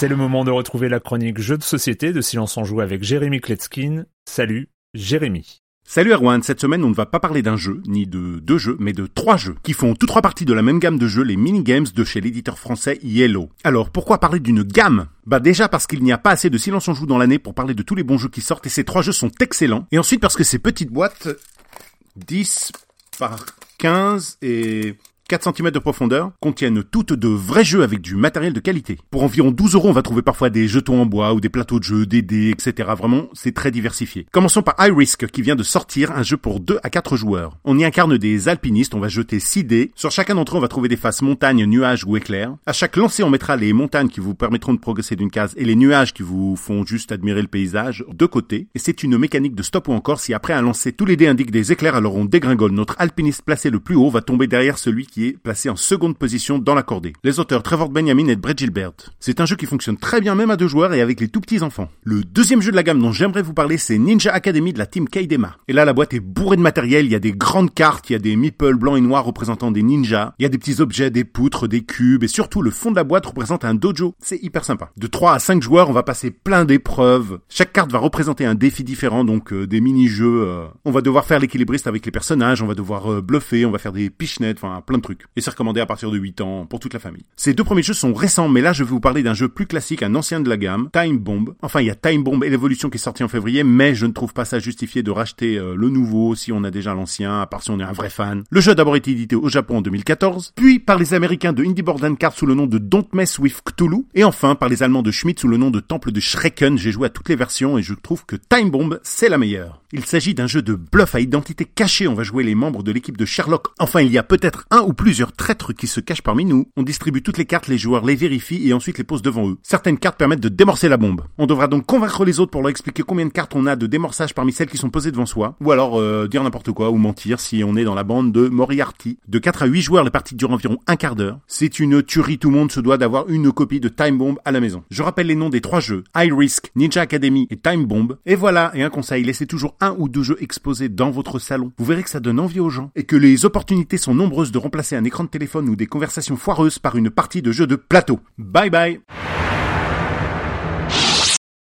C'est le moment de retrouver la chronique Jeux de société de Silence en Joue avec Jérémy Kletskin. Salut, Jérémy. Salut Erwan, cette semaine on ne va pas parler d'un jeu, ni de deux jeux, mais de trois jeux, qui font tous trois parties de la même gamme de jeux, les mini-games de chez l'éditeur français Yellow. Alors pourquoi parler d'une gamme? Bah déjà parce qu'il n'y a pas assez de silence en joue dans l'année pour parler de tous les bons jeux qui sortent, et ces trois jeux sont excellents. Et ensuite parce que ces petites boîtes, 10 par 15 et 4 cm de profondeur, contiennent toutes de vrais jeux avec du matériel de qualité. Pour environ 12 euros, on va trouver parfois des jetons en bois ou des plateaux de jeux, des dés, etc. Vraiment, c'est très diversifié. Commençons par iRisk, qui vient de sortir un jeu pour 2 à 4 joueurs. On y incarne des alpinistes, on va jeter 6 dés. Sur chacun d'entre eux, on va trouver des faces montagnes, nuages ou éclairs. À chaque lancer, on mettra les montagnes qui vous permettront de progresser d'une case et les nuages qui vous font juste admirer le paysage de côté. Et c'est une mécanique de stop ou encore si après un lancer, tous les dés indiquent des éclairs, alors on dégringole. Notre alpiniste placé le plus haut va tomber derrière celui qui placé en seconde position dans la cordée. Les auteurs Trevor Benjamin et Brett Gilbert. C'est un jeu qui fonctionne très bien même à deux joueurs et avec les tout petits enfants. Le deuxième jeu de la gamme dont j'aimerais vous parler, c'est Ninja Academy de la team Kaidema. Et là, la boîte est bourrée de matériel, il y a des grandes cartes, il y a des meeples blancs et noirs représentant des ninjas, il y a des petits objets, des poutres, des cubes, et surtout le fond de la boîte représente un dojo. C'est hyper sympa. De 3 à 5 joueurs, on va passer plein d'épreuves. Chaque carte va représenter un défi différent, donc euh, des mini-jeux. euh, On va devoir faire l'équilibriste avec les personnages, on va devoir euh, bluffer, on va faire des pichenettes, enfin plein de trucs. Et c'est recommandé à partir de 8 ans pour toute la famille. Ces deux premiers jeux sont récents, mais là je vais vous parler d'un jeu plus classique, un ancien de la gamme, Time Bomb. Enfin, il y a Time Bomb et l'évolution qui est sorti en février, mais je ne trouve pas ça justifié de racheter euh, le nouveau si on a déjà l'ancien, à part si on est un vrai fan. Le jeu a d'abord été édité au Japon en 2014, puis par les Américains de Indie Board and Card sous le nom de Don't Mess with Cthulhu, et enfin par les Allemands de Schmidt sous le nom de Temple de Schrecken. J'ai joué à toutes les versions et je trouve que Time Bomb c'est la meilleure. Il s'agit d'un jeu de bluff à identité cachée. On va jouer les membres de l'équipe de Sherlock. Enfin, il y a peut-être un ou plusieurs traîtres qui se cachent parmi nous. On distribue toutes les cartes, les joueurs les vérifient et ensuite les posent devant eux. Certaines cartes permettent de démorcer la bombe. On devra donc convaincre les autres pour leur expliquer combien de cartes on a de démorçage parmi celles qui sont posées devant soi. Ou alors euh, dire n'importe quoi ou mentir si on est dans la bande de Moriarty. De 4 à 8 joueurs, la partie dure environ un quart d'heure. C'est une tuerie, tout le monde se doit d'avoir une copie de Time Bomb à la maison. Je rappelle les noms des trois jeux. High Risk, Ninja Academy et Time Bomb. Et voilà, et un conseil, laissez toujours un ou deux jeux exposés dans votre salon. Vous verrez que ça donne envie aux gens et que les opportunités sont nombreuses de un écran de téléphone ou des conversations foireuses par une partie de jeu de plateau. Bye bye